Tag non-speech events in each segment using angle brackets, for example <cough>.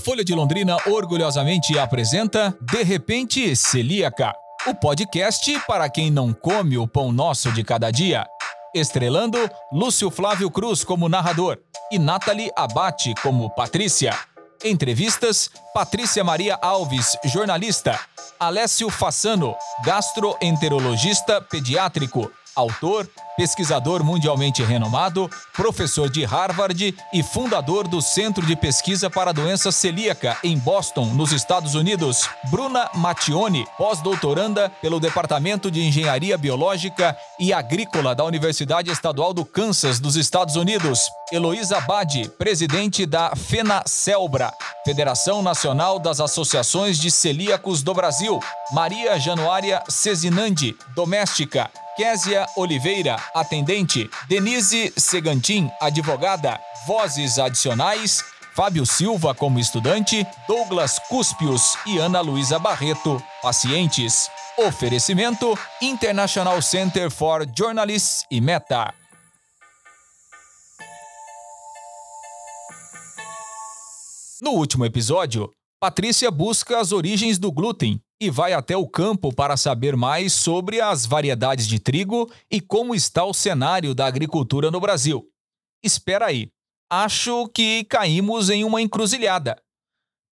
Folha de Londrina orgulhosamente apresenta De Repente Celíaca, o podcast para quem não come o pão nosso de cada dia. Estrelando Lúcio Flávio Cruz como narrador e Nathalie Abate como Patrícia. Entrevistas: Patrícia Maria Alves, jornalista. Alessio Fassano, gastroenterologista pediátrico, autor, pesquisador mundialmente renomado, professor de Harvard e fundador do Centro de Pesquisa para a Doença Celíaca em Boston, nos Estados Unidos. Bruna Mattioni, pós-doutoranda pelo Departamento de Engenharia Biológica e Agrícola da Universidade Estadual do Kansas, dos Estados Unidos. Heloísa Badi, presidente da FENACELBRA, Federação Nacional das Associações de Celíacos do Brasil. Maria Januária Cezinandi, doméstica. Késia Oliveira, atendente, Denise Segantin, advogada, vozes adicionais, Fábio Silva como estudante, Douglas Cuspios e Ana Luísa Barreto, pacientes. Oferecimento International Center for Journalists e Meta. No último episódio, Patrícia busca as origens do glúten e vai até o campo para saber mais sobre as variedades de trigo e como está o cenário da agricultura no Brasil. Espera aí, acho que caímos em uma encruzilhada.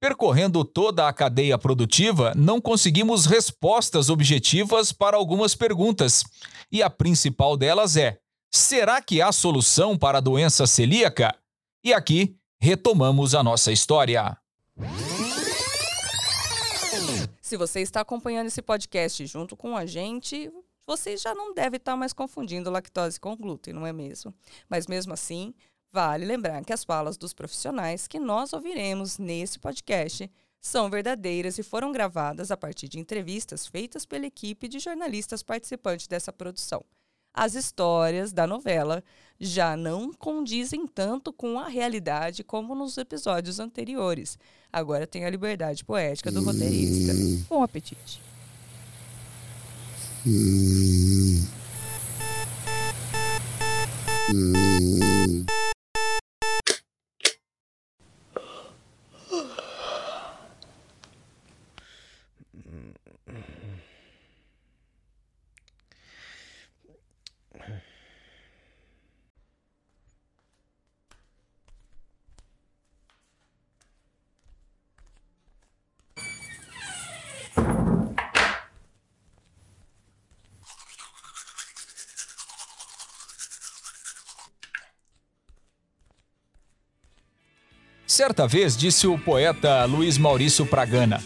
Percorrendo toda a cadeia produtiva, não conseguimos respostas objetivas para algumas perguntas, e a principal delas é: será que há solução para a doença celíaca? E aqui retomamos a nossa história. Se você está acompanhando esse podcast junto com a gente, você já não deve estar mais confundindo lactose com glúten, não é mesmo? Mas mesmo assim, vale lembrar que as falas dos profissionais que nós ouviremos nesse podcast são verdadeiras e foram gravadas a partir de entrevistas feitas pela equipe de jornalistas participantes dessa produção as histórias da novela já não condizem tanto com a realidade como nos episódios anteriores. Agora tem a liberdade poética do roteirista. Bom apetite. Hum. Certa vez disse o poeta Luiz Maurício Pragana: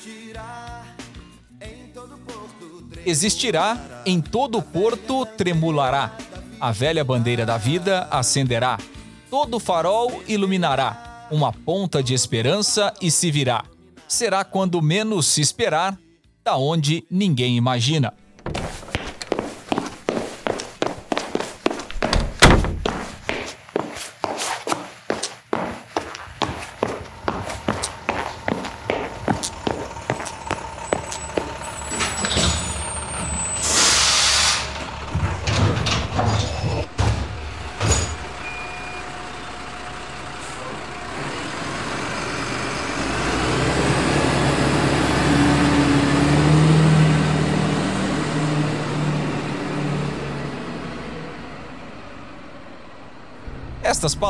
Existirá, em todo porto tremulará, a velha bandeira da vida acenderá, todo farol iluminará, uma ponta de esperança e se virá. Será quando menos se esperar, da onde ninguém imagina.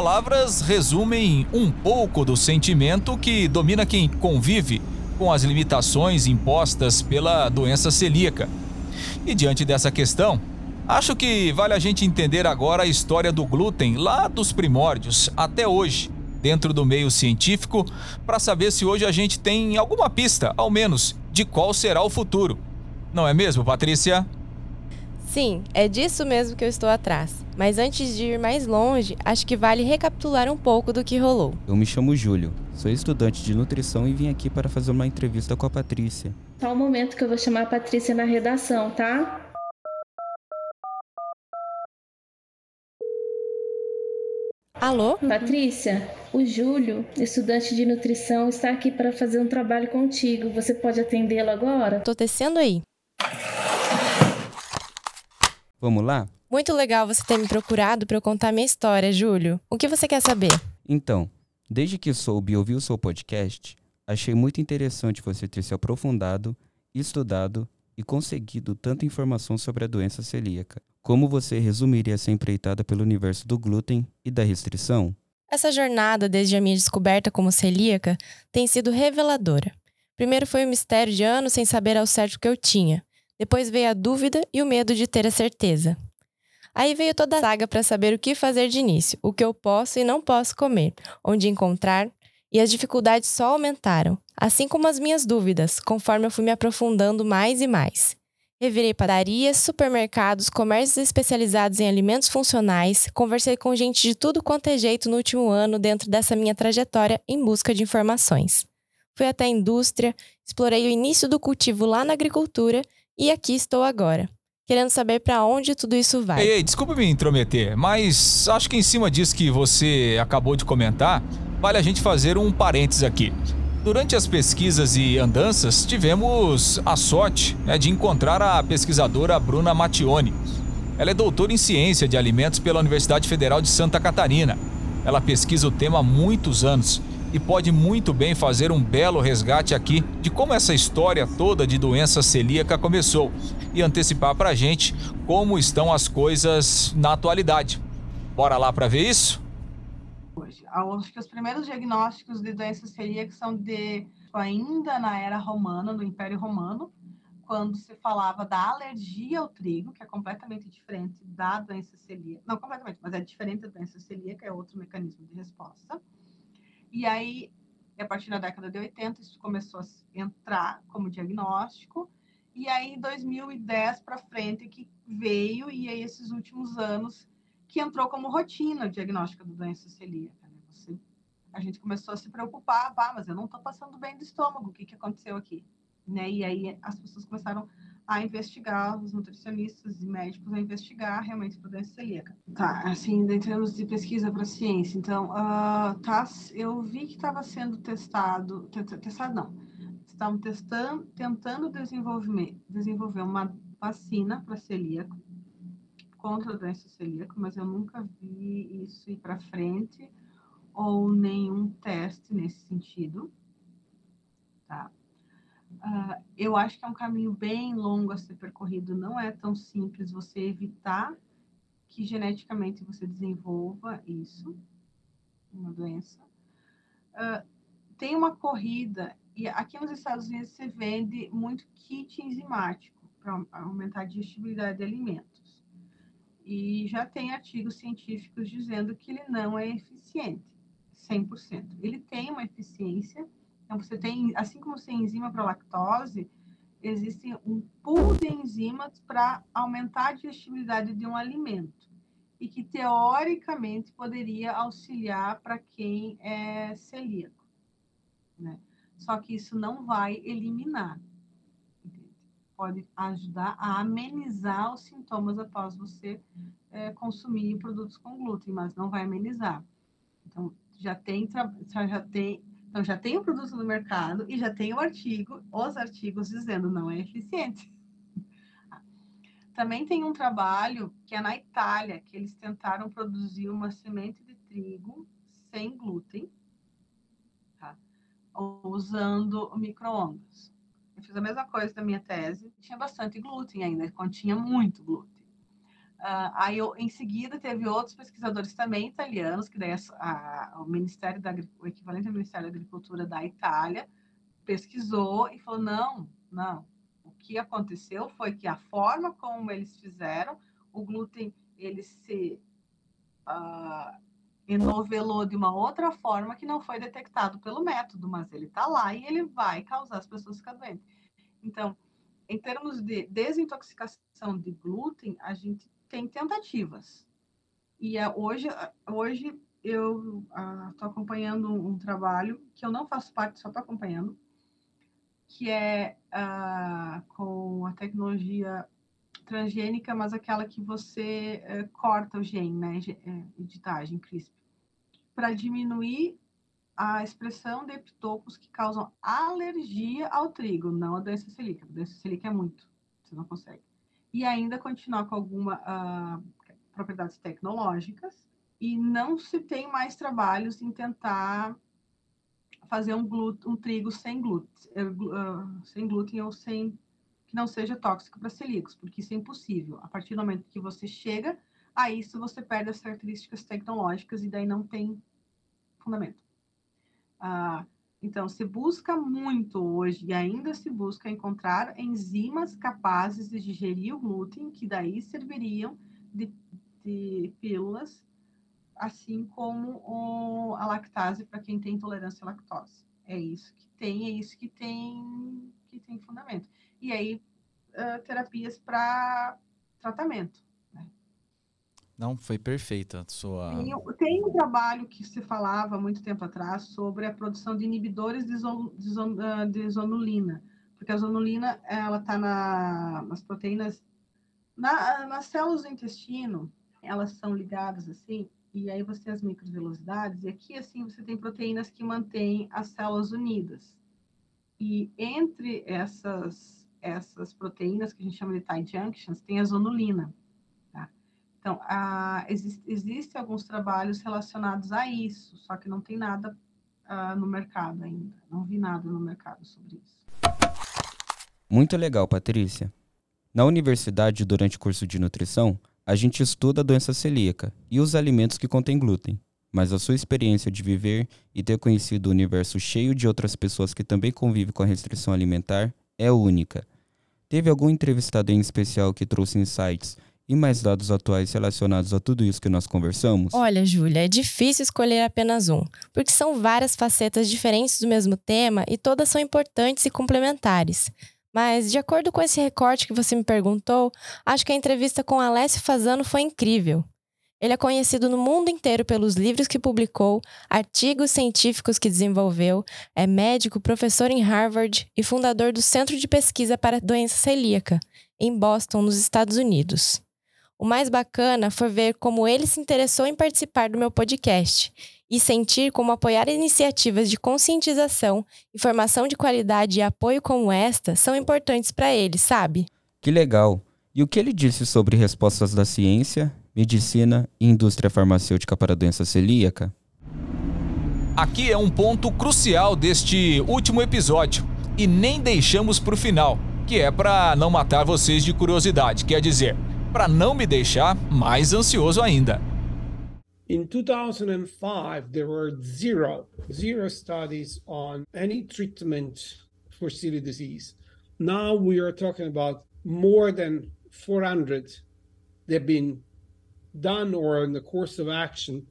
Palavras resumem um pouco do sentimento que domina quem convive com as limitações impostas pela doença celíaca. E diante dessa questão, acho que vale a gente entender agora a história do glúten lá dos primórdios até hoje, dentro do meio científico, para saber se hoje a gente tem alguma pista, ao menos, de qual será o futuro. Não é mesmo, Patrícia? Sim, é disso mesmo que eu estou atrás. Mas antes de ir mais longe, acho que vale recapitular um pouco do que rolou. Eu me chamo Júlio, sou estudante de nutrição e vim aqui para fazer uma entrevista com a Patrícia. Tá o momento que eu vou chamar a Patrícia na redação, tá? Alô? Patrícia, o Júlio, estudante de nutrição, está aqui para fazer um trabalho contigo. Você pode atendê-lo agora? Tô tecendo aí. Vamos lá? Muito legal você ter me procurado para eu contar minha história, Júlio. O que você quer saber? Então, desde que soube e ouvi o seu podcast, Achei muito interessante você ter se aprofundado, estudado e conseguido tanta informação sobre a doença celíaca. Como você resumiria essa empreitada pelo universo do glúten e da restrição? Essa jornada, desde a minha descoberta como celíaca, tem sido reveladora. Primeiro foi o mistério de anos sem saber ao certo o que eu tinha. Depois veio a dúvida e o medo de ter a certeza. Aí veio toda a saga para saber o que fazer de início, o que eu posso e não posso comer, onde encontrar, e as dificuldades só aumentaram, assim como as minhas dúvidas, conforme eu fui me aprofundando mais e mais. Revirei padarias, supermercados, comércios especializados em alimentos funcionais, conversei com gente de tudo quanto é jeito no último ano dentro dessa minha trajetória em busca de informações. Fui até a indústria, explorei o início do cultivo lá na agricultura e aqui estou agora, querendo saber para onde tudo isso vai. Ei, ei, desculpa me intrometer, mas acho que em cima disso que você acabou de comentar, vale a gente fazer um parênteses aqui. Durante as pesquisas e andanças, tivemos a sorte né, de encontrar a pesquisadora Bruna Mattioni. Ela é doutora em ciência de alimentos pela Universidade Federal de Santa Catarina. Ela pesquisa o tema há muitos anos e pode muito bem fazer um belo resgate aqui de como essa história toda de doença celíaca começou e antecipar para a gente como estão as coisas na atualidade. Bora lá para ver isso? Acho que os primeiros diagnósticos de doença celíaca são de ainda na era romana, no Império Romano, quando se falava da alergia ao trigo, que é completamente diferente da doença celíaca. Não completamente, mas é diferente da doença celíaca, é outro mecanismo de resposta. E aí, a partir da década de 80, isso começou a entrar como diagnóstico. E aí, em 2010 para frente, que veio, e aí esses últimos anos que entrou como rotina o diagnóstico da doença celíaca. Né? Você, a gente começou a se preocupar, ah, mas eu não estou passando bem do estômago, o que, que aconteceu aqui? Né? E aí as pessoas começaram a investigar, os nutricionistas e médicos a investigar realmente a doença celíaca. Tá, assim, em termos de pesquisa para ciência, então, uh, tá, eu vi que estava sendo testado, testado não, estavam testando, tentando desenvolver, desenvolver uma vacina para celíaco, contra a doença celíaca, mas eu nunca vi isso ir para frente ou nenhum teste nesse sentido. Tá? Uh, eu acho que é um caminho bem longo a ser percorrido, não é tão simples você evitar que geneticamente você desenvolva isso, uma doença. Uh, tem uma corrida, e aqui nos Estados Unidos se vende muito kit enzimático para aumentar a digestibilidade de alimentos e já tem artigos científicos dizendo que ele não é eficiente 100%. Ele tem uma eficiência, então você tem, assim como você tem enzima para lactose, existe um pool de enzimas para aumentar a digestibilidade de um alimento e que teoricamente poderia auxiliar para quem é celíaco, né? Só que isso não vai eliminar pode ajudar a amenizar os sintomas após você é, consumir produtos com glúten, mas não vai amenizar. Então, já tem, já tem, então já tem o produto no mercado e já tem o artigo, os artigos dizendo não é eficiente. <laughs> Também tem um trabalho que é na Itália, que eles tentaram produzir uma semente de trigo sem glúten, tá? usando micro-ondas. Eu fiz a mesma coisa da minha tese. Tinha bastante glúten ainda, continha muito glúten. Uh, aí, eu, em seguida, teve outros pesquisadores também italianos, que daí a, a, o Ministério da o equivalente ao Ministério da Agricultura da Itália pesquisou e falou não, não. O que aconteceu foi que a forma como eles fizeram, o glúten ele se uh, enovelou de uma outra forma que não foi detectado pelo método, mas ele está lá e ele vai causar as pessoas ficar doentes. Então, em termos de desintoxicação de glúten, a gente tem tentativas. E é, hoje, hoje eu estou acompanhando um, trabalho que eu não faço parte, só estou acompanhando, que é ah, com a tecnologia transgênica, mas aquela que você eh, corta o gene, né, eh, editagem CRISP, para diminuir a expressão de epitopos que causam alergia ao trigo, não a doença celíaca. A doença celíaca é muito, você não consegue. E ainda continuar com algumas uh, propriedades tecnológicas e não se tem mais trabalhos em tentar fazer um, glúten, um trigo sem glúten, uh, sem glúten ou sem que não seja tóxico para celíacos, porque isso é impossível. A partir do momento que você chega a isso, você perde as características tecnológicas e daí não tem fundamento. Uh, então, se busca muito hoje e ainda se busca encontrar enzimas capazes de digerir o glúten, que daí serviriam de, de pílulas, assim como o, a lactase para quem tem intolerância à lactose. É isso que tem, é isso que tem, que tem fundamento. E aí, uh, terapias para tratamento. Não, foi perfeita a sua. Tem, um trabalho que se falava muito tempo atrás sobre a produção de inibidores de, zon, de, zon, ah, de zonulina, porque a zonulina ela está na, nas proteínas, na, nas células do intestino, elas são ligadas assim, e aí você tem as microvelocidades, e aqui assim você tem proteínas que mantêm as células unidas. E entre essas, essas proteínas que a gente chama de tie junctions, tem a zonulina. Então, ah, existe, existem alguns trabalhos relacionados a isso, só que não tem nada ah, no mercado ainda. Não vi nada no mercado sobre isso. Muito legal, Patrícia. Na universidade, durante o curso de nutrição, a gente estuda a doença celíaca e os alimentos que contêm glúten. Mas a sua experiência de viver e ter conhecido o universo cheio de outras pessoas que também convivem com a restrição alimentar é única. Teve algum entrevistado em especial que trouxe insights e mais dados atuais relacionados a tudo isso que nós conversamos? Olha, Júlia, é difícil escolher apenas um, porque são várias facetas diferentes do mesmo tema e todas são importantes e complementares. Mas, de acordo com esse recorte que você me perguntou, acho que a entrevista com Alessio Fazano foi incrível. Ele é conhecido no mundo inteiro pelos livros que publicou, artigos científicos que desenvolveu, é médico, professor em Harvard e fundador do Centro de Pesquisa para a Doença Celíaca, em Boston, nos Estados Unidos. O mais bacana foi ver como ele se interessou em participar do meu podcast e sentir como apoiar iniciativas de conscientização, informação de qualidade e apoio como esta são importantes para ele, sabe? Que legal! E o que ele disse sobre respostas da ciência, medicina e indústria farmacêutica para a doença celíaca? Aqui é um ponto crucial deste último episódio e nem deixamos para o final, que é para não matar vocês de curiosidade, quer dizer, para não me deixar mais ansioso ainda. In 2005, there were zero, zero studies on any treatment for celiac disease. Now we are talking about more than 400 that have been done or in the course of action,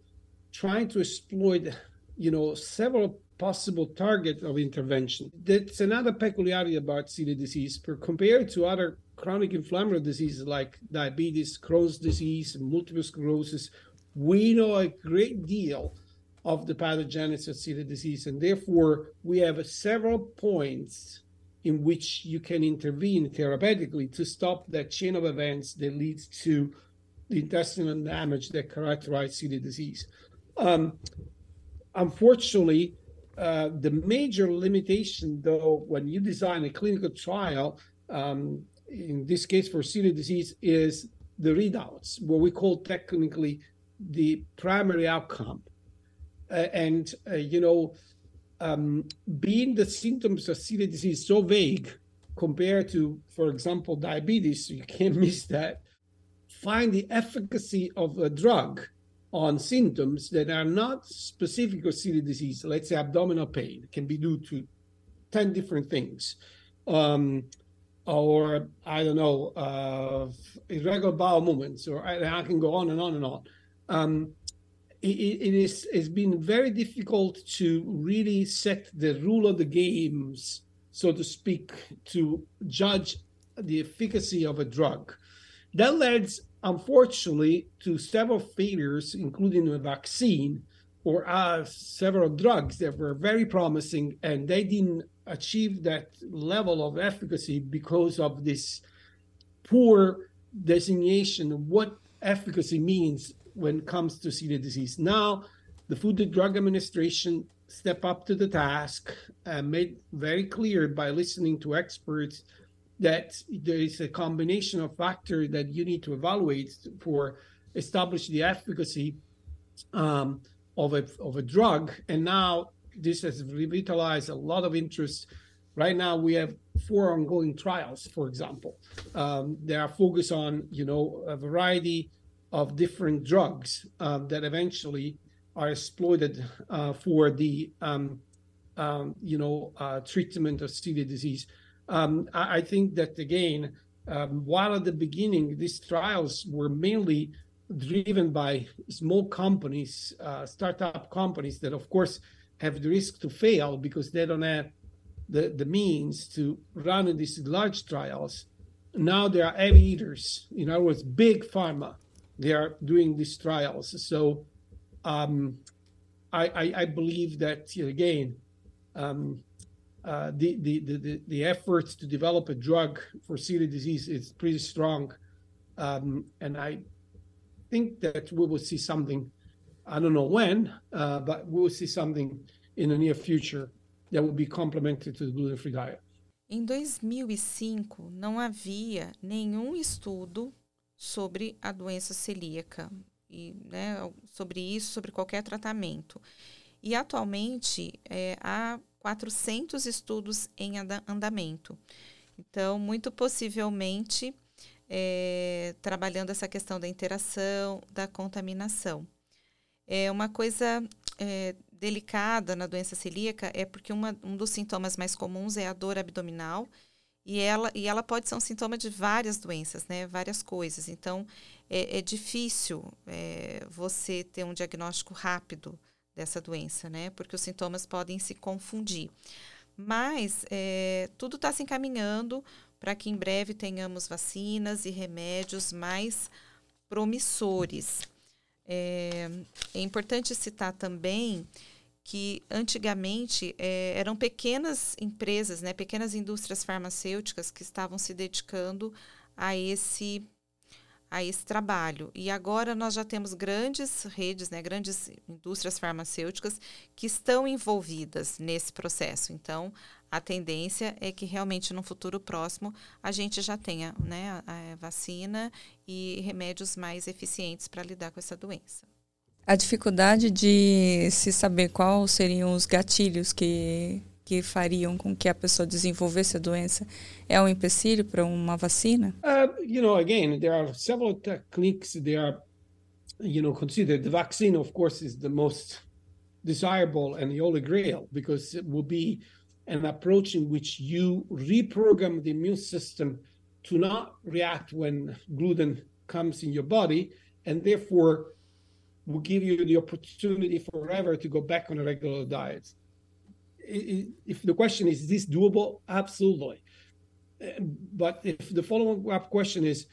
trying to exploit, you know, several possible targets of intervention. That's another peculiarity about celiac disease, compared to other chronic inflammatory diseases like diabetes, Crohn's disease, multiple sclerosis, we know a great deal of the pathogenesis of celiac disease, and therefore we have several points in which you can intervene therapeutically to stop that chain of events that leads to the intestinal damage that characterizes celiac disease. Um, unfortunately, uh, the major limitation, though, when you design a clinical trial, um, in this case for celiac disease is the readouts, what we call technically the primary outcome. Uh, and, uh, you know, um, being the symptoms of celiac disease so vague compared to, for example, diabetes, you can't <laughs> miss that. Find the efficacy of a drug on symptoms that are not specific of celiac disease, let's say abdominal pain, can be due to 10 different things. Um, or I don't know, uh, irregular bowel movements, or I, I, can go on and on and on. Um, it, it is it's been very difficult to really set the rule of the games, so to speak, to judge the efficacy of a drug. That led, unfortunately, to several failures, including a vaccine or uh, several drugs that were very promising, and they didn't achieve that level of efficacy because of this poor designation of what efficacy means when it comes to celiac disease. Now, the Food and Drug Administration step up to the task and made very clear by listening to experts that there is a combination of factors that you need to evaluate for establish the efficacy um, of a of a drug. And now this has revitalized a lot of interest. Right now, we have four ongoing trials, for example. Um, they are focused on, you know, a variety of different drugs um, that eventually are exploited uh, for the, um, um you know, uh, treatment of celiac disease. Um, I, I, think that, again, while at the beginning, these trials were mainly driven by small companies, uh, startup companies that, of course, have the risk to fail because they don't have the, the means to run these large trials. Now there are heavy eaters, in other words, big pharma. They are doing these trials. So um, I, I, I, believe that, again, um, uh, the, the, the, the efforts to develop a drug for celiac disease is pretty strong. Um, and I think that we will see something, I don't know when, uh, but we will see something in the near future that will be to the gluten-free diet. Em 2005, não havia nenhum estudo sobre a doença celíaca, e, né, sobre isso, sobre qualquer tratamento. E atualmente é, há 400 estudos em andamento. Então, muito possivelmente, é, trabalhando essa questão da interação, da contaminação. É uma coisa é, delicada na doença celíaca é porque uma, um dos sintomas mais comuns é a dor abdominal e ela, e ela pode ser um sintoma de várias doenças, né? Várias coisas. Então, é, é difícil é, você ter um diagnóstico rápido dessa doença, né? Porque os sintomas podem se confundir. Mas é, tudo está se encaminhando para que em breve tenhamos vacinas e remédios mais promissores. É, é importante citar também que antigamente é, eram pequenas empresas, né, pequenas indústrias farmacêuticas que estavam se dedicando a esse a esse trabalho. E agora nós já temos grandes redes, né, grandes indústrias farmacêuticas que estão envolvidas nesse processo. Então, a tendência é que realmente no futuro próximo a gente já tenha né, a, a vacina e remédios mais eficientes para lidar com essa doença. A dificuldade de se saber quais seriam os gatilhos que que fariam com que a pessoa desenvolvesse a doença é um empecilho para uma vacina? Uh, you know, again, there are several techniques. They are, you know, considered. The vaccine, of course, is the most desirable and the holy grail because it will be an approach in which you reprogram the immune system to not react when gluten comes in your body, and therefore will give you the opportunity forever to go back on a regular diet if the question is, is this doable? Absolutely. But if the follow up question is,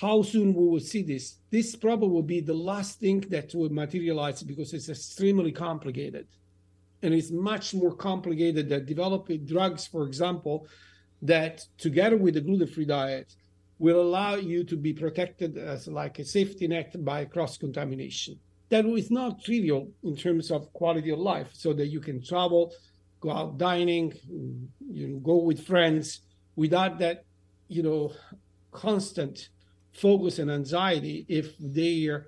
how soon we will see this? This probably will be the last thing that will materialize because it's extremely complicated. And it's much more complicated than developing drugs, for example, that together with the gluten free diet will allow you to be protected as like a safety net by cross contamination. That is not trivial in terms of quality of life, so that you can travel go out dining, you know, go with friends without that, you know, constant focus and anxiety if they're,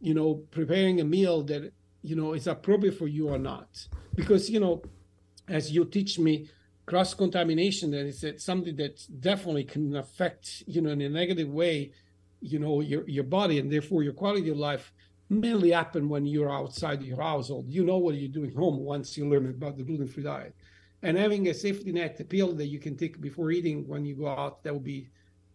you know, preparing a meal that, you know, is appropriate for you or not. Because, you know, as you teach me, cross contamination that is something that definitely can affect, you know, in a negative way, you know, your, your body and therefore your quality of life mainly happen when you're outside your household. You know what you're doing home once you learn about the gluten-free diet. And having a safety net, a pill that you can take before eating when you go out, that would be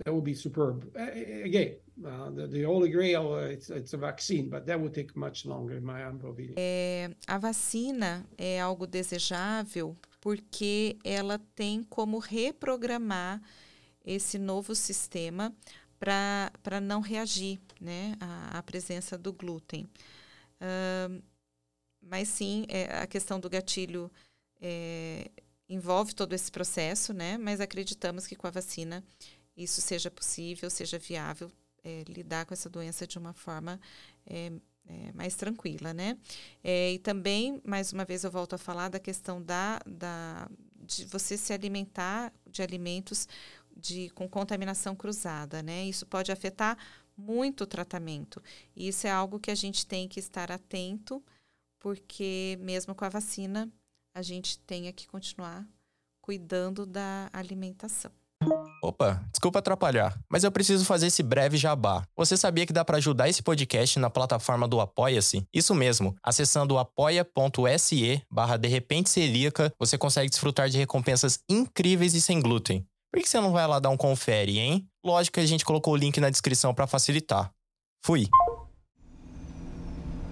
that would be superb. Again, the, the holy grail, it's, it's a vaccine, but that would take much longer, in my opinion. É, a vacina é algo desejável porque ela tem como reprogramar esse novo sistema para não reagir né, à, à, presença do glúten. Uh, mas sim, é, a questão do gatilho é, envolve todo esse processo, né? Mas acreditamos que com a vacina isso seja possível, seja viável é, lidar com essa doença de uma forma é, é, mais tranquila, né? É, e também, mais uma vez, eu volto a falar da questão da, da de você se alimentar de alimentos de, com contaminação cruzada, né? Isso pode afetar muito o tratamento. E isso é algo que a gente tem que estar atento porque mesmo com a vacina, a gente tenha que continuar cuidando da alimentação. Opa, desculpa atrapalhar, mas eu preciso fazer esse breve jabá. Você sabia que dá para ajudar esse podcast na plataforma do Apoia-se? Isso mesmo, acessando apoia.se barra de repente celíaca, você consegue desfrutar de recompensas incríveis e sem glúten. Por que você não vai lá dar um confere, hein? Lógico que a gente colocou o link na descrição para facilitar. Fui!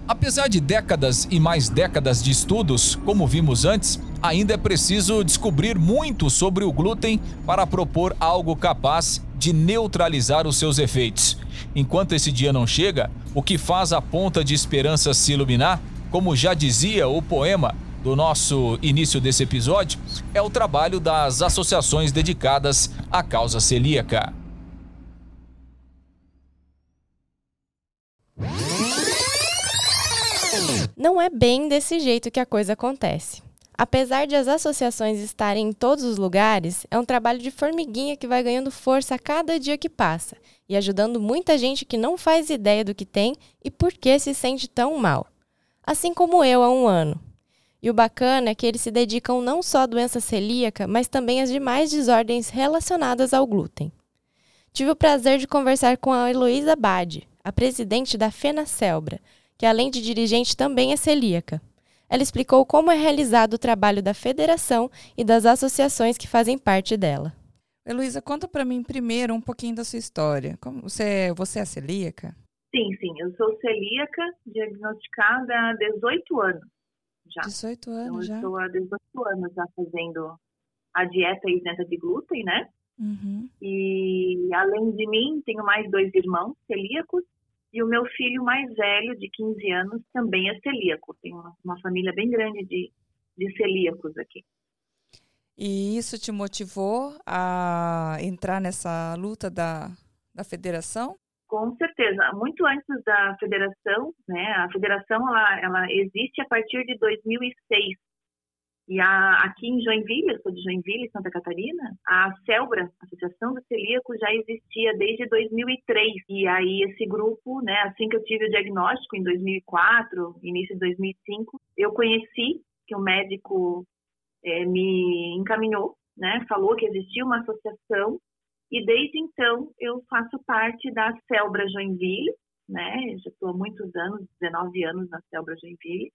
Apesar de décadas e mais décadas de estudos, como vimos antes, ainda é preciso descobrir muito sobre o glúten para propor algo capaz de neutralizar os seus efeitos. Enquanto esse dia não chega, o que faz a ponta de esperança se iluminar, como já dizia o poema do nosso início desse episódio, é o trabalho das associações dedicadas à causa celíaca. Não é bem desse jeito que a coisa acontece. Apesar de as associações estarem em todos os lugares, é um trabalho de formiguinha que vai ganhando força a cada dia que passa e ajudando muita gente que não faz ideia do que tem e por que se sente tão mal. Assim como eu há um ano. E o bacana é que eles se dedicam não só à doença celíaca, mas também às demais desordens relacionadas ao glúten. Tive o prazer de conversar com a Heloísa Bade, a presidente da Fena Celbra, que além de dirigente também é celíaca. Ela explicou como é realizado o trabalho da federação e das associações que fazem parte dela. Heloísa, conta para mim primeiro um pouquinho da sua história. Como você, você é celíaca? Sim, sim. Eu sou celíaca, diagnosticada há 18 anos já. 18 anos então, já? Eu estou há 18 anos já fazendo a dieta isenta de glúten, né? Uhum. E além de mim, tenho mais dois irmãos celíacos e o meu filho mais velho, de 15 anos, também é celíaco. Tem uma, uma família bem grande de, de celíacos aqui. E isso te motivou a entrar nessa luta da, da federação? Com certeza. Muito antes da federação, né? A federação ela, ela existe a partir de 2006. E a, aqui em Joinville, eu sou de Joinville, Santa Catarina, a CELBRA, Associação do Celíaco, já existia desde 2003. E aí esse grupo, né, assim que eu tive o diagnóstico em 2004, início de 2005, eu conheci que o médico é, me encaminhou, né, falou que existia uma associação e desde então eu faço parte da CELBRA Joinville, né, já estou há muitos anos, 19 anos na CELBRA Joinville.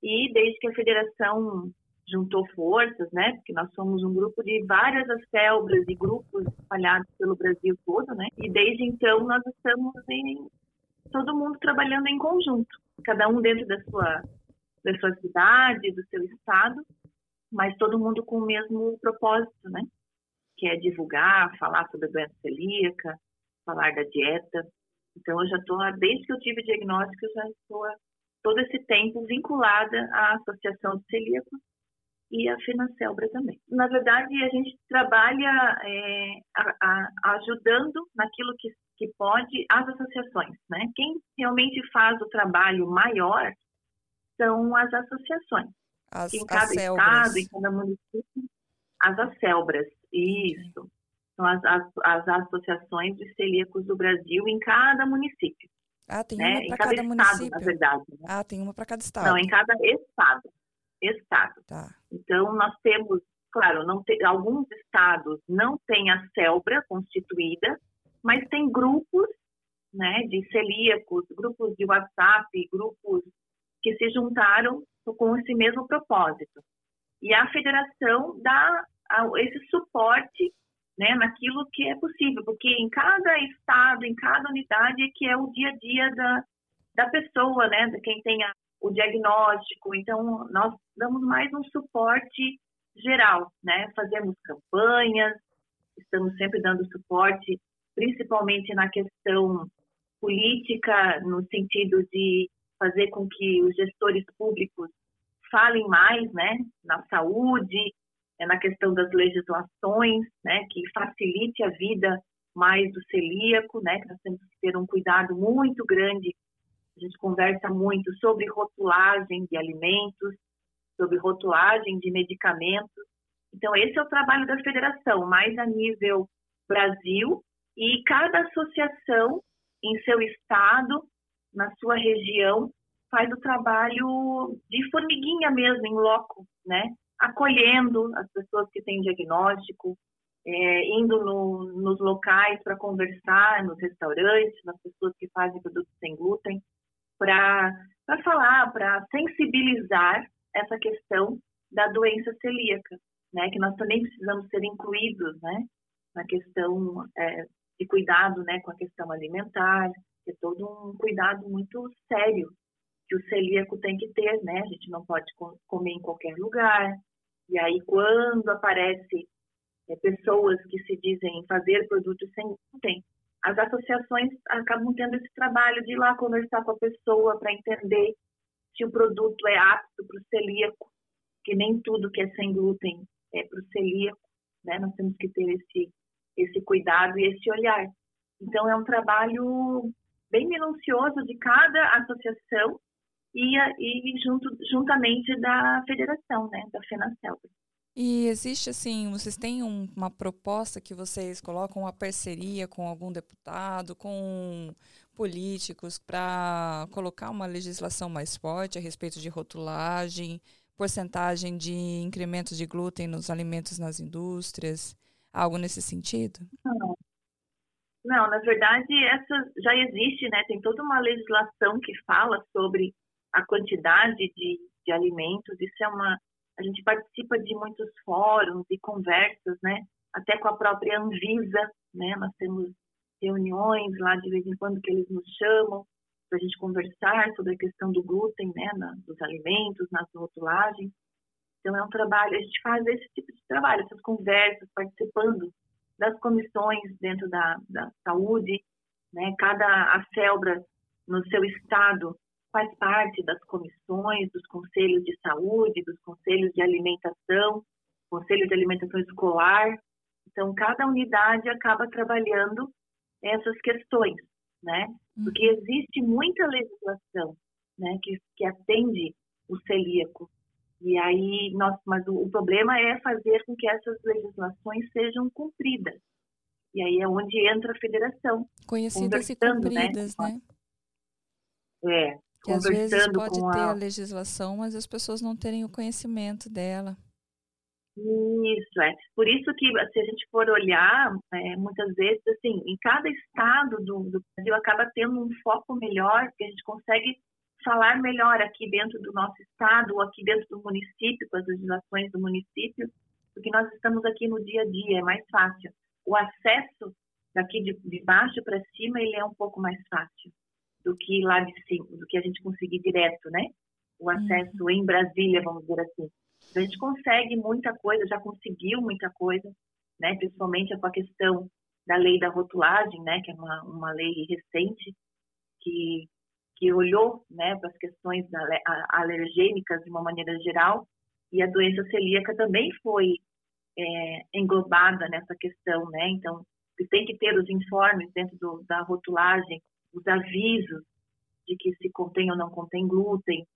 E desde que a federação juntou forças, né? Porque nós somos um grupo de várias célebras e grupos espalhados pelo Brasil todo, né? E desde então nós estamos em todo mundo trabalhando em conjunto, cada um dentro da sua da sua cidade, do seu estado, mas todo mundo com o mesmo propósito, né? Que é divulgar, falar sobre a doença celíaca, falar da dieta. Então eu já estou desde que eu tive diagnóstico, eu já estou todo esse tempo vinculada à Associação de Celíacos e a Financelbra também. Na verdade, a gente trabalha é, a, a, ajudando naquilo que, que pode as associações. Né? Quem realmente faz o trabalho maior são as associações. As, em cada estado, em cada município, as acelbras, isso. São as, as, as, associações de celíacos do Brasil em cada município. Ah, tem né? uma para cada, cada, estado, município. na verdade. Né? Ah, tem uma para cada estado. Não, em cada estado estado. Tá. Então, nós temos, claro, alguns estados não têm a CELBRA constituída, mas tem grupos né, de celíacos, grupos de WhatsApp, grupos que se juntaram com esse mesmo propósito. E a federação dá esse suporte né, naquilo que é possível, porque em cada estado, em cada unidade, é que é o dia a dia da, da pessoa, né, de quem tem a o diagnóstico. Então, nós damos mais um suporte geral, né? Fazemos campanhas, estamos sempre dando suporte, principalmente na questão política, no sentido de fazer com que os gestores públicos falem mais, né? Na saúde, é na questão das legislações, né? Que facilite a vida mais do celíaco, né? Que nós temos que ter um cuidado muito grande a gente conversa muito sobre rotulagem de alimentos, sobre rotulagem de medicamentos. Então, esse é o trabalho da federação, mais a nível Brasil, e cada associação em seu estado, na sua região, faz o trabalho de formiguinha mesmo, em loco, né? Acolhendo as pessoas que têm diagnóstico, é, indo no, nos locais para conversar, nos restaurantes, nas pessoas que fazem produtos sem glúten, para falar, para sensibilizar essa questão da doença celíaca, né? Que nós também precisamos ser incluídos, né? Na questão é, de cuidado, né? Com a questão alimentar, é todo um cuidado muito sério que o celíaco tem que ter, né? A gente não pode comer em qualquer lugar. E aí, quando aparece é, pessoas que se dizem fazer produtos sem glúten, as associações acabam tendo esse trabalho de ir lá conversar com a pessoa para entender se o produto é apto para o celíaco, que nem tudo que é sem glúten é para o celíaco, né? Nós temos que ter esse esse cuidado e esse olhar. Então é um trabalho bem minucioso de cada associação e, e junto, juntamente da federação, né, da FENACEL. E existe, assim, vocês têm um, uma proposta que vocês colocam uma parceria com algum deputado, com políticos, para colocar uma legislação mais forte a respeito de rotulagem, porcentagem de incrementos de glúten nos alimentos nas indústrias, algo nesse sentido? Não. Não, na verdade, essa já existe, né? Tem toda uma legislação que fala sobre a quantidade de, de alimentos. Isso é uma. A gente participa de muitos fóruns e conversas, né? Até com a própria Anvisa, né? Nós temos reuniões lá de vez em quando que eles nos chamam para a gente conversar sobre a questão do glúten, né? Na, dos alimentos, nas rotulagens. Então é um trabalho. A gente faz esse tipo de trabalho, essas conversas, participando das comissões dentro da, da saúde, né? Cada ACELBRA no seu estado faz parte das comissões, dos conselhos de saúde, dos conselhos de alimentação, conselho de alimentação escolar. Então, cada unidade acaba trabalhando essas questões, né? Uhum. Porque existe muita legislação, né, que, que atende o celíaco. E aí, nós, mas o, o problema é fazer com que essas legislações sejam cumpridas. E aí é onde entra a federação. Conhecidas e né? cumpridas, né? né? É, que às vezes pode ter a... a legislação, mas as pessoas não terem o conhecimento dela. Isso, é. Por isso que, se a gente for olhar, é, muitas vezes, assim, em cada estado do, do, Brasil acaba tendo um foco melhor, que a gente consegue falar melhor aqui dentro do nosso estado ou aqui dentro do município, com as legislações do município, porque nós estamos aqui no dia a dia, é mais fácil. O acesso daqui de, de baixo para cima, ele é um pouco mais fácil do que lá de cima, do que a gente conseguir direto, né? O acesso uhum. em Brasília, vamos dizer assim. Então, a gente consegue muita coisa, já conseguiu muita coisa, né? Principalmente com a questão da lei da rotulagem, né? Que é uma, uma lei recente que que olhou, né, para as questões da, a, alergênicas de uma maneira geral e a doença celíaca também foi é, englobada nessa questão, né? Então, tem que ter os informes dentro do, da rotulagem os avisos de que se contém ou não contém glúten,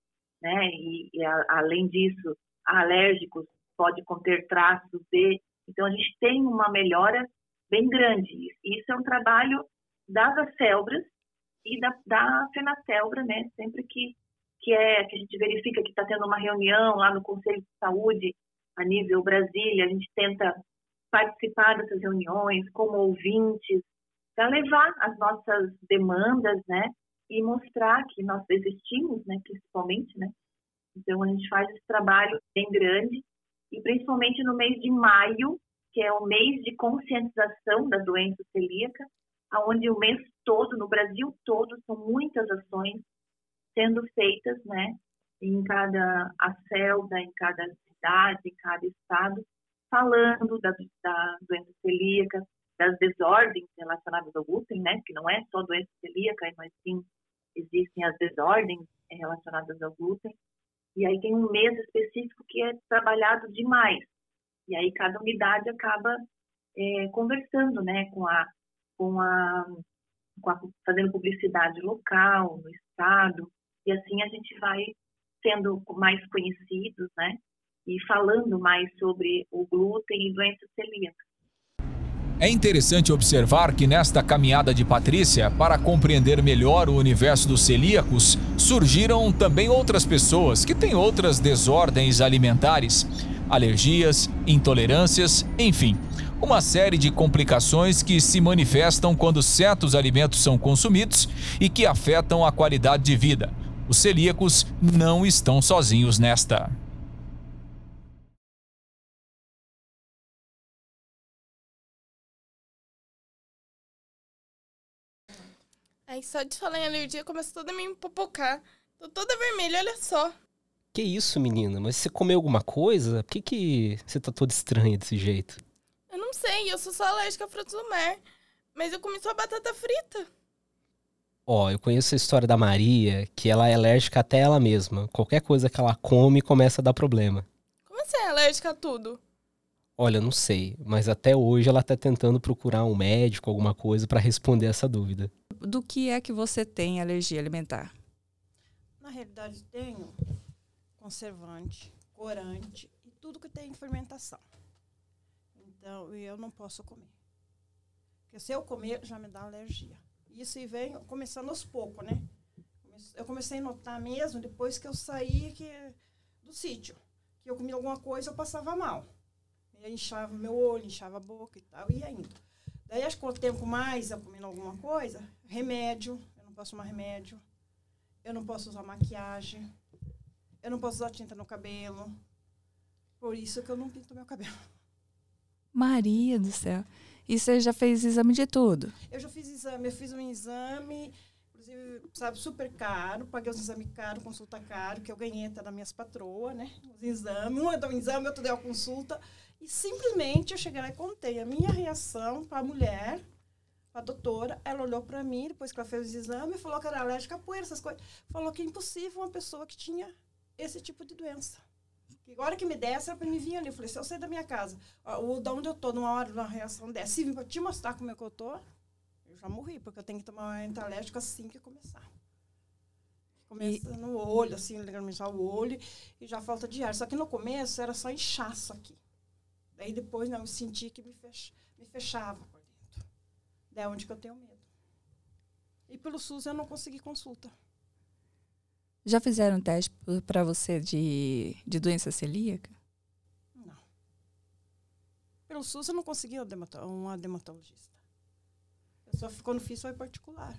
né? E, e a, além disso, alérgicos pode conter traços de. Então a gente tem uma melhora bem grande. Isso é um trabalho das acelbras e da, da FENACELBRA, né? Sempre que que é que a gente verifica que está tendo uma reunião lá no Conselho de Saúde a nível Brasília, a gente tenta participar dessas reuniões como ouvintes, para levar as nossas demandas, né? E mostrar que nós existimos, né? Principalmente, né? Então, a gente faz esse trabalho bem grande e principalmente no mês de maio, que é o mês de conscientização da doença celíaca, aonde o mês todo, no Brasil todo, são muitas ações sendo feitas, né? Em cada acelda, em cada cidade, em cada estado, falando da, da doença celíaca, das desordens relacionadas ao glúten, né? Que não é só doença celíaca, mas sim existem as desordens relacionadas ao glúten. E aí tem um mês específico que é trabalhado demais. E aí cada unidade acaba é, conversando, né? Com a, com a, com a, fazendo publicidade local, no estado. E assim a gente vai sendo mais conhecidos, né? E falando mais sobre o glúten e doença celíaca. É interessante observar que nesta caminhada de Patrícia, para compreender melhor o universo dos celíacos, surgiram também outras pessoas que têm outras desordens alimentares, alergias, intolerâncias, enfim, uma série de complicações que se manifestam quando certos alimentos são consumidos e que afetam a qualidade de vida. Os celíacos não estão sozinhos nesta. Aí só de falar em alergia começa toda a me popocar. Tô toda vermelha, olha só. Que isso, menina? Mas você comeu alguma coisa? Por que, que você tá toda estranha desse jeito? Eu não sei, eu sou só alérgica a frutos do mar. Mas eu comi só batata frita. Ó, eu conheço a história da Maria, que ela é alérgica até ela mesma. Qualquer coisa que ela come começa a dar problema. Como você é alérgica a tudo? Olha, não sei, mas até hoje ela tá tentando procurar um médico, alguma coisa para responder essa dúvida. Do que é que você tem alergia alimentar? Na realidade, tenho conservante, corante e tudo que tem fermentação. Então, eu não posso comer. Porque se eu comer, já me dá alergia. Isso vem começando aos poucos, né? Eu comecei a notar mesmo depois que eu saí que, do sítio. Que eu comia alguma coisa, eu passava mal. E inchava meu olho, inchava a boca e tal, e ia indo. Daí, acho que com o tempo mais, eu comendo alguma coisa, remédio, eu não posso tomar remédio, eu não posso usar maquiagem, eu não posso usar tinta no cabelo. Por isso que eu não pinto meu cabelo. Maria do céu. E você já fez exame de tudo? Eu já fiz exame, eu fiz um exame, inclusive, sabe, super caro, paguei os exames caro, consulta caro, que eu ganhei até das minhas patroas, né? Os exames, um deu um exame, outro deu a consulta. E simplesmente eu cheguei lá e contei a minha reação para a mulher, a doutora. Ela olhou para mim, depois que ela fez os exames, falou que era alérgica a poeira, essas coisas. Falou que é impossível uma pessoa que tinha esse tipo de doença. Que agora que me desse, era para me vir ali. Eu falei, se eu sair da minha casa, ou da onde eu tô, numa hora de uma reação dessa, se vir para te mostrar como é que eu tô, eu já morri, porque eu tenho que tomar um antialérgico assim que começar. Começa e... no olho, assim, legalmente o olho, e já falta de ar. Só que no começo era só inchaço aqui. Daí depois, não, eu senti que me, fech, me fechava é onde que eu tenho medo. E pelo SUS eu não consegui consulta. Já fizeram teste para você de, de doença celíaca? Não. Pelo SUS eu não consegui uma dermatologista. Eu só quando fiz foi particular.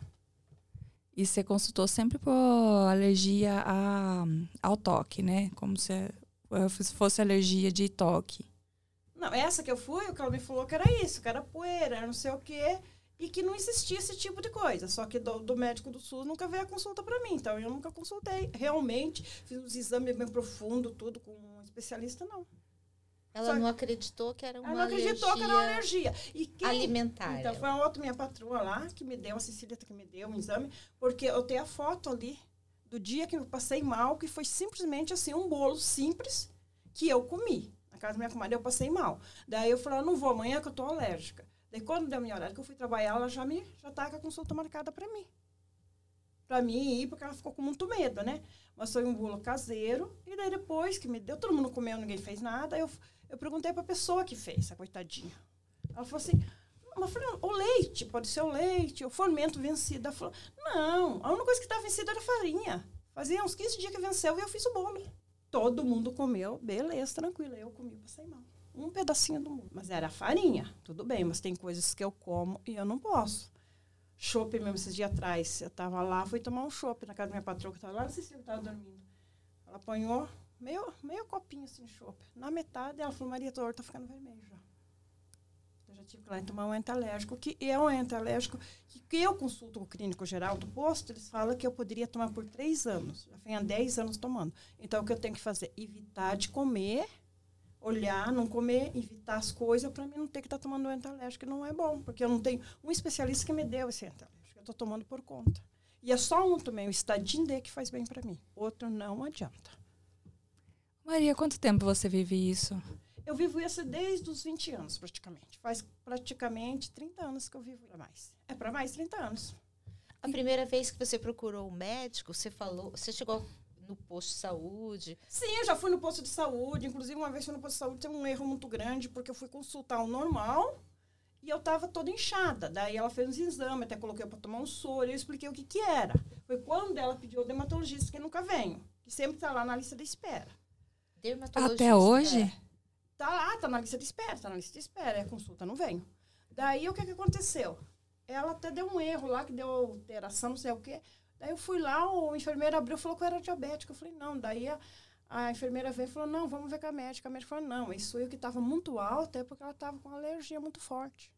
E você consultou sempre por alergia a, ao toque, né? Como se fosse alergia de toque. Não, essa que eu fui, o ela me falou que era isso, que era poeira, não sei o quê e que não existia esse tipo de coisa. Só que do, do médico do SUS nunca veio a consulta para mim, então eu nunca consultei. Realmente, fiz uns exames bem profundo, tudo com um especialista, não. Ela Só não acreditou que era uma Ela não acreditou alergia que era uma alergia. E quem, alimentar. Então, foi a outra minha patroa lá que me deu, a Cecília que me deu um exame, porque eu tenho a foto ali do dia que eu passei mal, que foi simplesmente assim, um bolo simples que eu comi. Na casa da minha comadre eu passei mal. Daí eu falei, eu não vou amanhã que eu tô alérgica. Daí quando deu minha horário que eu fui trabalhar, ela já me já tá com a consulta marcada para mim. Para mim ir, porque ela ficou com muito medo, né? Mas foi um bolo caseiro. E daí depois que me deu, todo mundo comeu, ninguém fez nada. Eu, eu perguntei para a pessoa que fez, a coitadinha. Ela falou assim: mas falei, o leite, pode ser o leite, o fermento vencido. Ela falou: não, a única coisa que estava vencida era farinha. Fazia uns 15 dias que venceu e eu fiz o bolo. Todo mundo comeu, beleza, tranquilo. Eu comi, passei mal um pedacinho do mundo. Mas era farinha, tudo bem, mas tem coisas que eu como e eu não posso. Chopp mesmo esses dias atrás, eu tava lá, fui tomar um chopp na casa da minha patroa, que tava lá no Cecília, tava dormindo. Ela apanhou meio, meio copinho assim de chopp. Na metade, ela falou, Maria, tua tá ficando vermelho já. Eu já tive que ir lá tomar um antialérgico, que é um antialérgico que, que eu consulto o clínico geral do posto, eles falam que eu poderia tomar por três anos. Já venho há dez anos tomando. Então, o que eu tenho que fazer? Evitar de comer olhar, não comer, evitar as coisas para mim não ter que estar tá tomando antialérgico, que não é bom, porque eu não tenho um especialista que me deu esse antialérgico, eu estou tomando por conta. E é só um também, o Estadin D, que faz bem para mim. Outro não adianta. Maria, quanto tempo você vive isso? Eu vivo isso desde os 20 anos, praticamente. Faz praticamente 30 anos que eu vivo para mais. É para mais 30 anos. A primeira vez que você procurou o médico, você falou, você chegou no posto de saúde? Sim, eu já fui no posto de saúde. Inclusive, uma vez fui no posto de saúde, teve um erro muito grande, porque eu fui consultar o normal E eu tava toda inchada. Daí ela fez uns exames, até coloquei para tomar um soro. Eu expliquei o que que era. Foi quando ela pediu ao dermatologista, que nunca venho. Que sempre tá lá na lista de espera. Até hoje? É. Tá lá, tá na lista de espera, tá na lista de espera. É consulta, não venho. Daí o que que aconteceu? Ela até deu um erro lá, que deu alteração, não sei o quê. Daí eu fui lá, o enfermeiro abriu e falou que eu era diabética. Eu falei, não. Daí a, a enfermeira veio e falou, não, vamos ver com a médica. A médica falou, não, isso eu que estava muito alta é porque ela estava com uma alergia muito forte.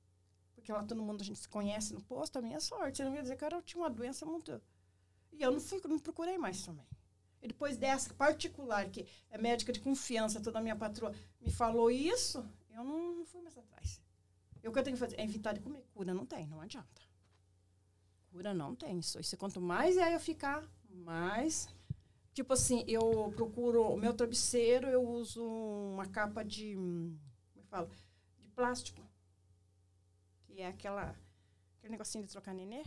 Porque lá todo mundo a gente se conhece no posto, a minha sorte. Você não ia dizer que eu tinha uma doença muito... E eu não, fui, não procurei mais também. E depois dessa particular, que é médica de confiança, toda a minha patroa me falou isso, eu não, não fui mais atrás. E o que eu tenho que fazer é evitar de comer. Cura não tem, não adianta. Cura não tem. Isso, isso quanto mais é eu ficar, mais. Tipo assim, eu procuro o meu travesseiro, eu uso uma capa de. Como é que fala? De plástico. Que é aquela. Aquele negocinho de trocar nenê.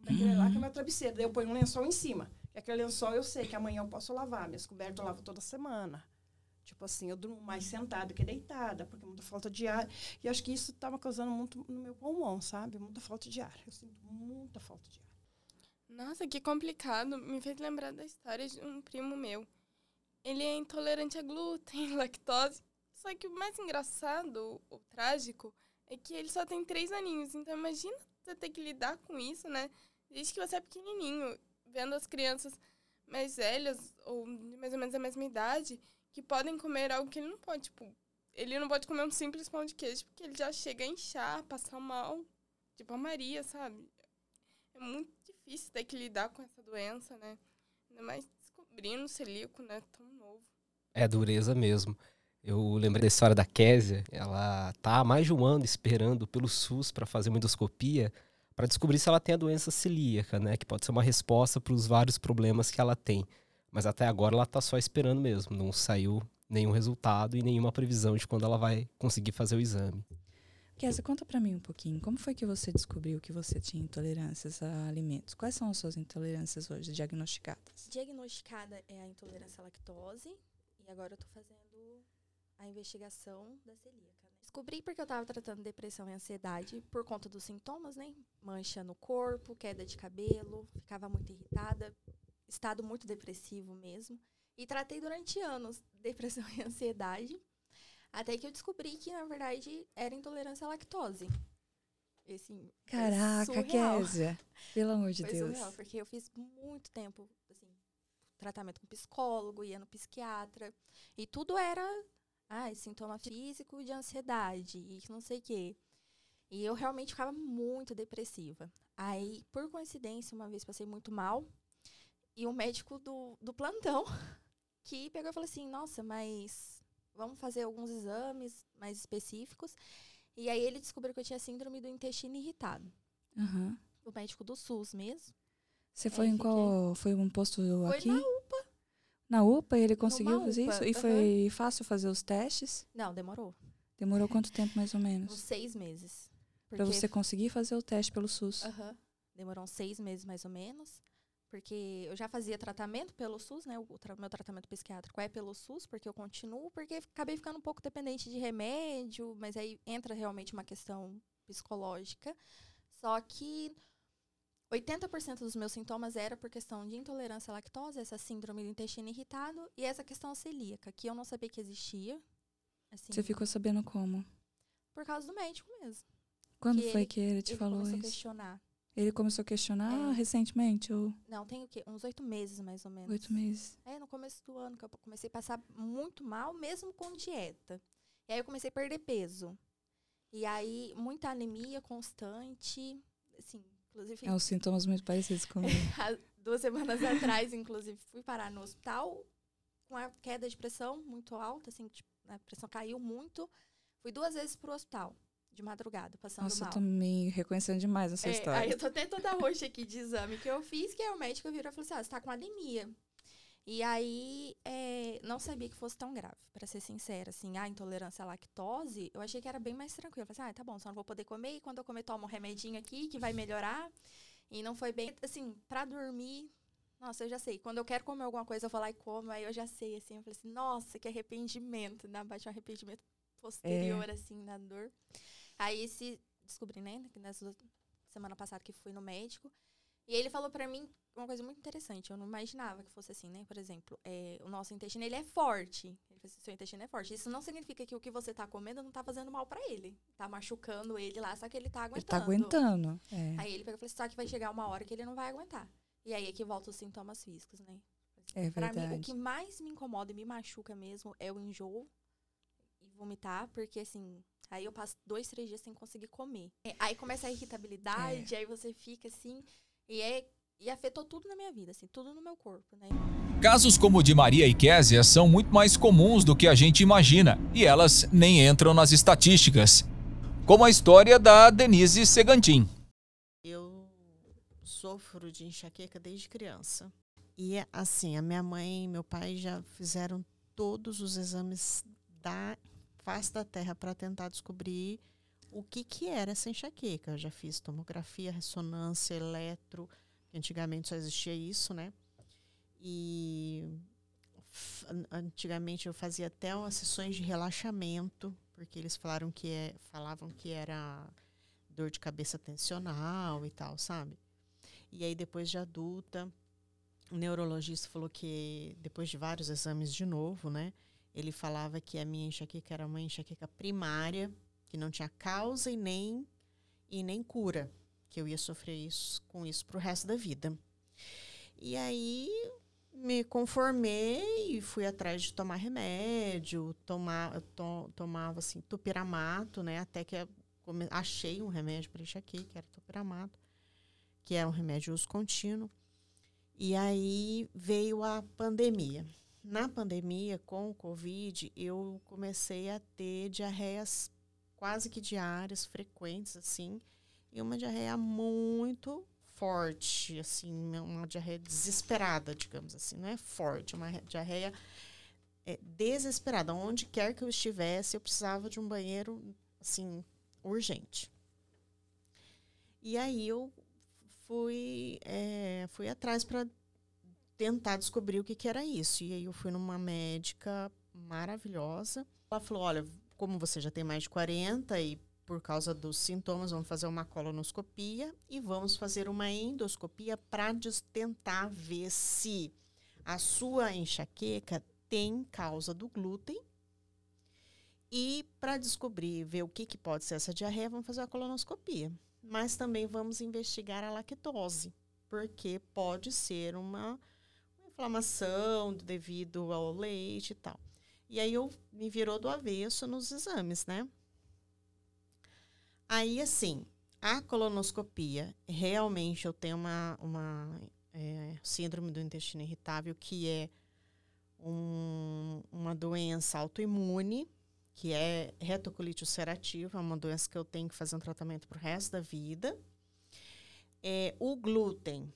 Daquele lá que é meu travesseiro. Daí eu ponho um lençol em cima. E aquele lençol eu sei que amanhã eu posso lavar. Minhas cobertas eu lavo toda semana. Tipo assim, eu durmo mais sentada que deitada, porque muita falta de ar. E acho que isso estava causando muito no meu pulmão, sabe? Muita falta de ar. Eu sinto muita falta de ar. Nossa, que complicado. Me fez lembrar da história de um primo meu. Ele é intolerante a glúten, <laughs> lactose. Só que o mais engraçado, o trágico, é que ele só tem três aninhos. Então imagina você ter que lidar com isso, né? Desde que você é pequenininho, vendo as crianças mais velhas, ou de mais ou menos a mesma idade, que podem comer algo que ele não pode. Tipo, ele não pode comer um simples pão de queijo, porque ele já chega a inchar, passar mal. Tipo a Maria, sabe? É muito difícil ter que lidar com essa doença, né? Ainda mais descobrindo o celíaco, né? Tão novo. É dureza mesmo. Eu lembrei da história da Késia. Ela tá há mais de um ano esperando pelo SUS para fazer uma endoscopia para descobrir se ela tem a doença celíaca, né? Que pode ser uma resposta para os vários problemas que ela tem. Mas até agora ela tá só esperando mesmo. Não saiu nenhum resultado e nenhuma previsão de quando ela vai conseguir fazer o exame. Kézia, conta para mim um pouquinho. Como foi que você descobriu que você tinha intolerâncias a alimentos? Quais são as suas intolerâncias hoje diagnosticadas? Diagnosticada é a intolerância à lactose e agora eu tô fazendo a investigação da celíaca. Né? Descobri porque eu tava tratando depressão e ansiedade por conta dos sintomas, né? Mancha no corpo, queda de cabelo, ficava muito irritada, estado muito depressivo mesmo. E tratei durante anos <laughs> depressão e ansiedade. Até que eu descobri que, na verdade, era intolerância à lactose. Assim, Caraca, Kézia. Pelo amor de <laughs> foi Deus. Surreal, porque eu fiz muito tempo, assim, tratamento com psicólogo, ia no psiquiatra. E tudo era, ah, sintoma físico de ansiedade e não sei o quê. E eu realmente ficava muito depressiva. Aí, por coincidência, uma vez passei muito mal. E o médico do, do plantão, <laughs> que pegou e falou assim, nossa, mas vamos fazer alguns exames mais específicos. E aí ele descobriu que eu tinha síndrome do intestino irritado. Aham. O médico do SUS mesmo. Você foi Aí em qual? Foi um posto Foi aqui? na UPA. Na UPA ele conseguiu fazer isso? E aham. foi fácil fazer os testes? Não, demorou. Demorou quanto tempo mais ou menos? Uns seis meses. Pra você conseguir fazer o teste pelo SUS. Aham. Demorou uns seis meses mais ou menos. Porque eu já fazia tratamento pelo SUS, né? O tra- meu tratamento psiquiátrico é pelo SUS, porque eu continuo, porque acabei ficando um pouco dependente de remédio, mas aí entra realmente uma questão psicológica. Só que 80% dos meus sintomas era por questão de intolerância à lactose, essa síndrome do intestino irritado e essa questão celíaca, que eu não sabia que existia. Assim, Você ficou sabendo como? por causa do médico mesmo. Quando Que foi que ele te ele falou começou a isso? questionar. Ele começou a questionar É. recentemente ou Não, tem o quê? Uns oito meses, mais ou menos. oito meses? É, no começo do ano que eu comecei a passar muito mal, mesmo com dieta. E aí eu comecei a perder peso. E aí, muita anemia constante, assim, inclusive... É, os sintomas muito parecidos comigo. <laughs> Há duas semanas atrás, inclusive, fui parar no hospital com a queda de pressão muito alta, assim, tipo, a pressão caiu muito. Fui duas vezes pro hospital, de madrugada, passando Nossa, eu mal. tô me reconhecendo demais essa É, história. Aí eu tô até toda roxa aqui de exame que eu fiz, que aí o médico virou e falou assim, ah, você tá com anemia. E aí, é, não sabia que fosse tão grave, pra ser sincera. Assim, a intolerância à lactose, eu achei que era bem mais tranquilo. Eu falei assim, ah, tá bom, só não vou poder comer. E quando eu comer, tomo um remedinho aqui que vai melhorar. E não foi bem, assim, pra dormir... Nossa, eu já sei. Quando eu quero comer alguma coisa, eu vou lá e como. Aí eu já sei, assim. Eu falei assim, nossa, que arrependimento. Né? Bate um arrependimento posterior, assim, na dor. Aí esse descobri, né? Nessa semana passada que fui no médico. E ele falou pra mim uma coisa muito interessante. Eu não imaginava que fosse assim, né? Por exemplo, é, o nosso intestino, ele é forte. Ele falou assim, seu intestino é forte. Isso não significa que o que você tá comendo não tá fazendo mal pra ele. Tá machucando ele lá, só que ele tá Ele aguentando. tá aguentando. É. Aí ele pegou e falou assim, só que vai chegar uma hora que ele não vai aguentar. E aí é que volta os sintomas físicos, né? É Pra mim, o verdade. que mais me incomoda e me machuca mesmo é o enjoo e vomitar, porque assim, aí eu passo dois, três dias sem conseguir comer. É, aí começa a irritabilidade, É. aí você fica assim, e é. E afetou tudo na minha vida, assim, tudo no meu corpo, né? Casos como o de Maria e Késia são muito mais comuns do que a gente imagina, e elas nem entram nas estatísticas. Como a história da Denise Segantin. Eu sofro de enxaqueca desde criança. E assim, a minha mãe e meu pai já fizeram todos os exames da face da terra para tentar descobrir o que que era essa enxaqueca. Eu já fiz tomografia, ressonância, eletro, antigamente só existia isso, né? E antigamente eu fazia até umas sessões de relaxamento, porque eles falaram que é, falavam que era dor de cabeça tensional e tal, sabe? E aí depois de adulta, o neurologista falou que depois de vários exames de novo, né, ele falava que a minha enxaqueca era uma enxaqueca primária, que não tinha causa e nem e nem cura, que eu ia sofrer isso com isso pro resto da vida. E aí me conformei e fui atrás de tomar remédio, tomar, to- tomava assim tupiramato, né, até que achei um remédio para enxaqueca, que era tupiramato, que é um remédio de uso contínuo. E aí veio a pandemia. Na pandemia, com o Covid, eu comecei a ter diarreias quase que diárias, frequentes, assim, e uma diarreia muito forte, assim, uma diarreia desesperada, digamos assim, não é forte, uma re- diarreia é, desesperada. Onde quer que eu estivesse, eu precisava de um banheiro, assim, urgente. E aí eu fui, é, fui atrás para tentar descobrir o que, que era isso. E aí eu fui numa médica maravilhosa. Ela falou: olha, como você já tem mais de 40 e por causa dos sintomas, vamos fazer uma colonoscopia e vamos fazer uma endoscopia para tentar ver se a sua enxaqueca tem causa do glúten. E para descobrir, ver o que, que pode ser essa diarreia, vamos fazer a colonoscopia. Mas também vamos investigar a lactose, porque pode ser uma, uma inflamação devido ao leite e tal. E aí eu me virou do avesso nos exames, né? Aí, assim, a colonoscopia, realmente eu tenho uma, uma é, síndrome do intestino irritável, que é um- uma doença autoimune, que é retocolite ulcerativa, é uma doença que eu tenho que fazer um tratamento para o resto da vida. É, o glúten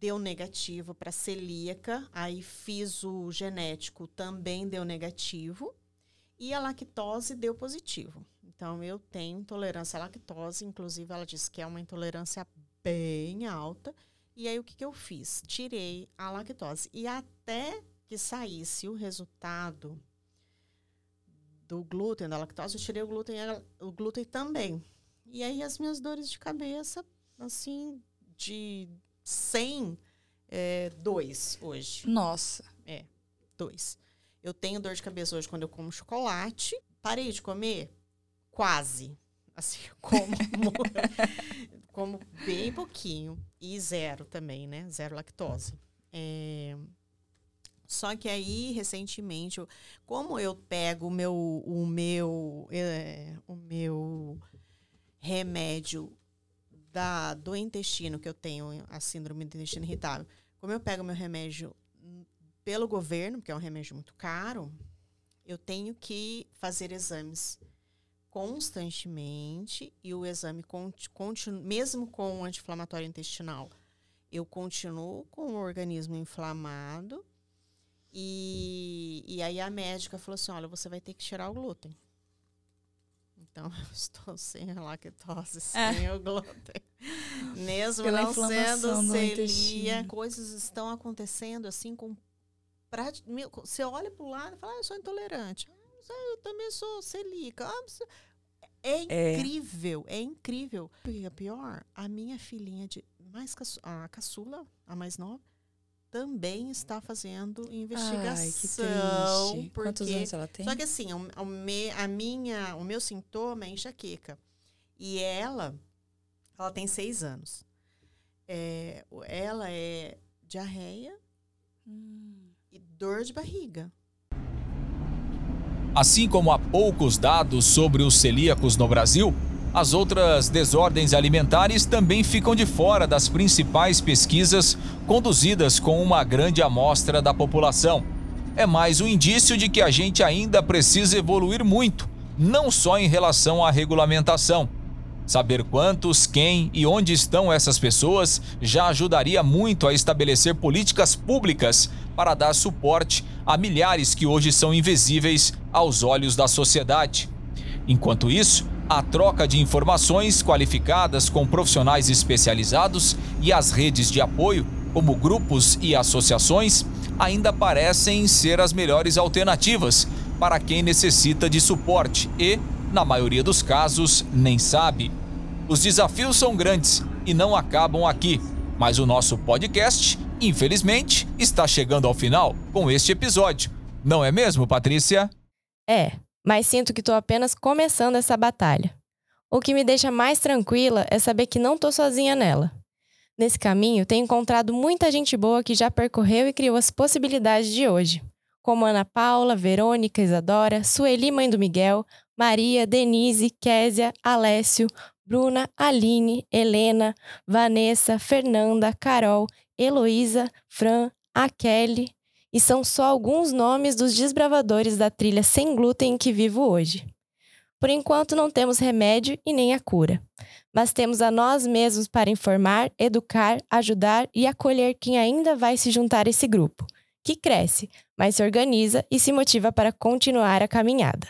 deu negativo para celíaca, aí fiz o genético, também deu negativo. E a lactose deu positivo. Então, eu tenho intolerância à lactose, inclusive ela disse que é uma intolerância bem alta. E aí, o que, que eu fiz? Tirei a lactose. E até que saísse o resultado do glúten, da lactose, eu tirei o glúten, o glúten também. E aí, as minhas dores de cabeça, assim, de 100, é, dois hoje. Nossa. É, dois. Eu tenho dor de cabeça hoje quando eu como chocolate. Parei de comer? Quase. Assim, <laughs> como, como bem pouquinho. E zero também, né? Zero lactose. É, Só que aí, recentemente, eu- como eu pego o meu, o meu, é, o meu remédio da, do intestino, que eu tenho a síndrome do intestino irritável, como eu pego meu remédio pelo governo, porque é um remédio muito caro, eu tenho que fazer exames constantemente e o exame conti- continu, mesmo com o anti-inflamatório intestinal, eu continuo com o organismo inflamado e, e aí a médica falou assim, olha, você vai ter que tirar o glúten. Então, <laughs> eu estou sem lactose, sem É. o glúten. <laughs> Mesmo Pela não sendo intestino. coisas estão acontecendo assim com Você olha para o lado e fala, ah, eu sou intolerante. Ah, eu também sou celíaca. Ah, mas É incrível, é, incrível. E a pior, a minha filhinha de mais caçu a caçula, a mais nova, também está fazendo investigação. Ai. Porque... Quantos anos ela tem? Só que assim, o, o, me, a minha, o meu sintoma é enxaqueca. E ela, ela tem seis anos. É, ela é diarreia hum. e dor de barriga. Assim como há poucos dados sobre os celíacos no Brasil, as outras desordens alimentares também ficam de fora das principais pesquisas conduzidas com uma grande amostra da população. É mais um indício de que a gente ainda precisa evoluir muito, não só em relação à regulamentação. Saber quantos, quem e onde estão essas pessoas já ajudaria muito a estabelecer políticas públicas para dar suporte a milhares que hoje são invisíveis aos olhos da sociedade. Enquanto isso, a troca de informações qualificadas com profissionais especializados e as redes de apoio, como grupos e associações, ainda parecem ser as melhores alternativas para quem necessita de suporte e, na maioria dos casos, nem sabe. Os desafios são grandes e não acabam aqui, mas o nosso podcast, infelizmente, está chegando ao final com este episódio. Não é mesmo, Patrícia? É, mas sinto que estou apenas começando essa batalha. O que me deixa mais tranquila é saber que não estou sozinha nela. Nesse caminho, tenho encontrado muita gente boa que já percorreu e criou as possibilidades de hoje, como Ana Paula, Verônica, Isadora, Sueli, mãe do Miguel, Maria, Denise, Késia, Alessio, Bruna, Aline, Helena, Vanessa, Fernanda, Carol, Heloísa, Fran, a Kelly, e são só alguns nomes dos desbravadores da trilha sem glúten em que vivo hoje. Por enquanto, não temos remédio e nem a cura, mas temos a nós mesmos para informar, educar, ajudar e acolher quem ainda vai se juntar a esse grupo, que cresce, mas se organiza e se motiva para continuar a caminhada.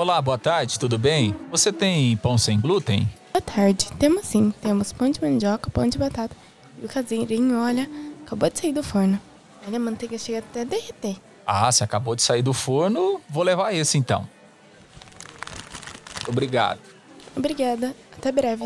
Olá, boa tarde, tudo bem? Você tem pão sem glúten? Boa tarde, temos sim. Temos pão de mandioca, pão de batata e o caseirinho, olha, acabou de sair do forno. Olha, a manteiga chega até a derreter. Ah, se acabou de sair do forno, vou levar esse então. Obrigado. Obrigada, até breve.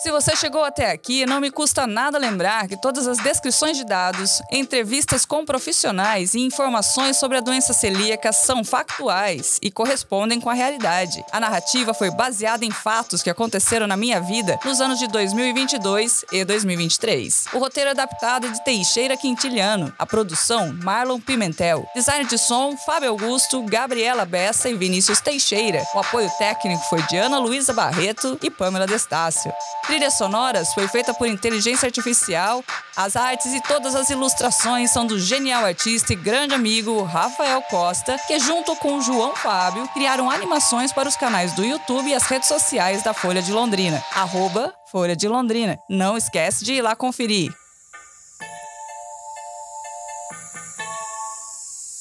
Se você chegou até aqui, não me custa nada lembrar que todas as descrições de dados, entrevistas com profissionais e informações sobre a doença celíaca são factuais e correspondem com a realidade. A narrativa foi baseada em fatos que aconteceram na minha vida nos anos de 2022 e 2023. O roteiro é adaptado de Teixeira Quintiliano, a produção Marlon Pimentel, design de som Fábio Augusto, Gabriela Bessa e Vinícius Teixeira. O apoio técnico foi de Ana Luísa Barreto e Pamela Destácio. Trilhas sonoras foi feita por inteligência artificial. As artes e todas as ilustrações são do genial artista e grande amigo Rafael Costa, que junto com João Fábio criaram animações para os canais do YouTube e as redes sociais da Folha de Londrina. Folha de Londrina. Não esquece de ir lá conferir.